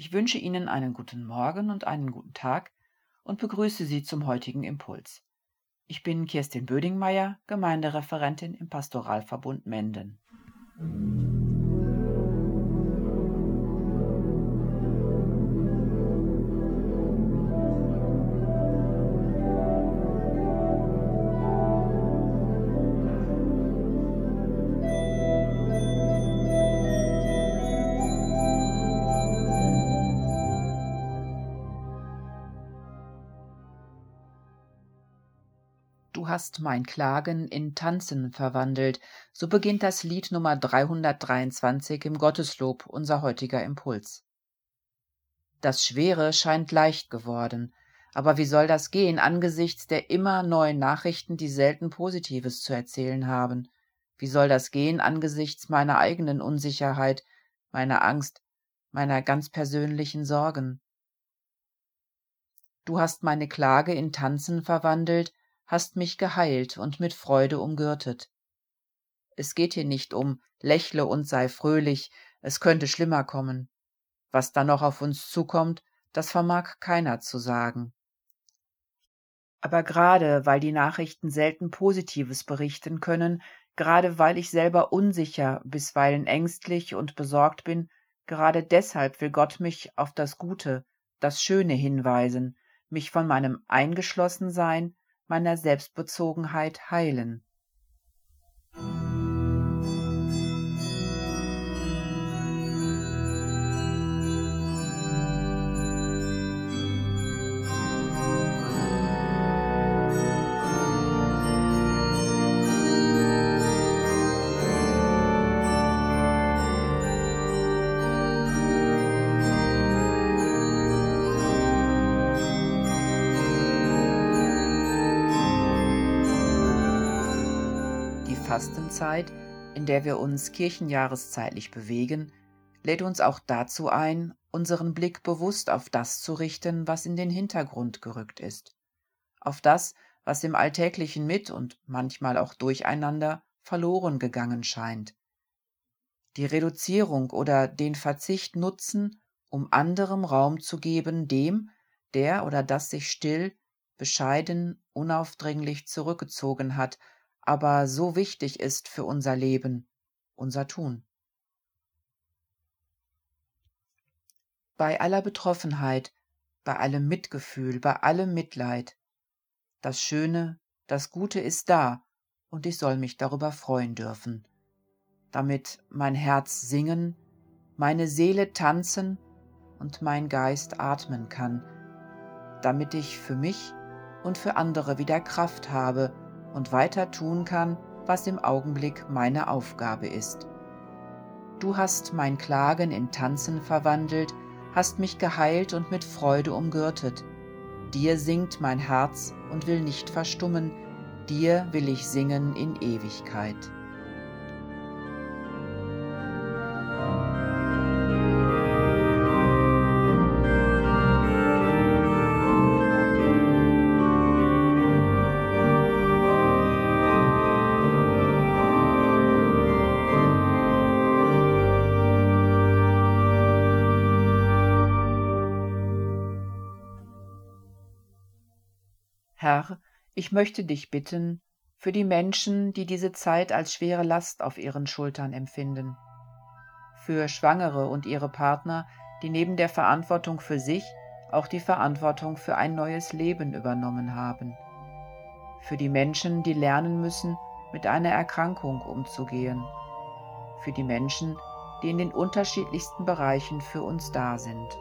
Ich wünsche Ihnen einen guten Morgen und einen guten Tag und begrüße Sie zum heutigen Impuls. Ich bin Kirstin Bödingmeier, Gemeindereferentin im Pastoralverbund Menden. Du hast mein Klagen in Tanzen verwandelt. So beginnt das Lied Nummer 323 im Gotteslob, unser heutiger Impuls. Das Schwere scheint leicht geworden. Aber wie soll das gehen angesichts der immer neuen Nachrichten, die selten Positives zu erzählen haben? Wie soll das gehen angesichts meiner eigenen Unsicherheit, meiner Angst, meiner ganz persönlichen Sorgen? Du hast meine Klage in Tanzen verwandelt, hast mich geheilt und mit Freude umgürtet. Es geht hier nicht um lächle und sei fröhlich, es könnte schlimmer kommen. Was da noch auf uns zukommt, das vermag keiner zu sagen. Aber gerade weil die Nachrichten selten Positives berichten können, gerade weil ich selber unsicher, bisweilen ängstlich und besorgt bin, gerade deshalb will Gott mich auf das Gute, das Schöne hinweisen, mich von meinem Eingeschlossensein, meiner Selbstbezogenheit heilen. Fastenzeit, in der wir uns kirchenjahreszeitlich bewegen, lädt uns auch dazu ein, unseren Blick bewusst auf das zu richten, was in den Hintergrund gerückt ist, auf das, was im alltäglichen Mit und manchmal auch durcheinander verloren gegangen scheint. Die Reduzierung oder den Verzicht nutzen, um anderem Raum zu geben, dem, der oder das sich still, bescheiden, unaufdringlich zurückgezogen hat, aber so wichtig ist für unser Leben, unser Tun. Bei aller Betroffenheit, bei allem Mitgefühl, bei allem Mitleid, das Schöne, das Gute ist da, und ich soll mich darüber freuen dürfen, damit mein Herz singen, meine Seele tanzen und mein Geist atmen kann, damit ich für mich und für andere wieder Kraft habe, und weiter tun kann, was im Augenblick meine Aufgabe ist. Du hast mein Klagen in Tanzen verwandelt, hast mich geheilt und mit Freude umgürtet. Dir singt mein Herz und will nicht verstummen, dir will ich singen in Ewigkeit. Herr, ich möchte dich bitten, für die Menschen, die diese Zeit als schwere Last auf ihren Schultern empfinden, für Schwangere und ihre Partner, die neben der Verantwortung für sich auch die Verantwortung für ein neues Leben übernommen haben, für die Menschen, die lernen müssen, mit einer Erkrankung umzugehen, für die Menschen, die in den unterschiedlichsten Bereichen für uns da sind.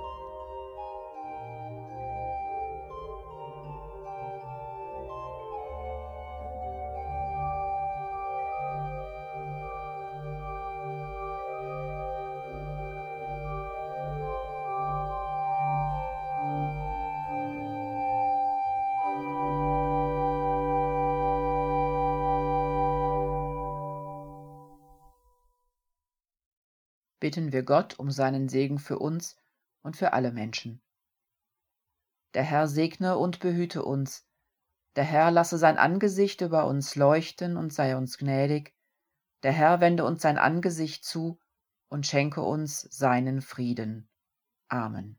Bitten wir Gott um seinen Segen für uns und für alle Menschen. Der Herr segne und behüte uns, der Herr lasse sein Angesicht über uns leuchten und sei uns gnädig, der Herr wende uns sein Angesicht zu und schenke uns seinen Frieden. Amen.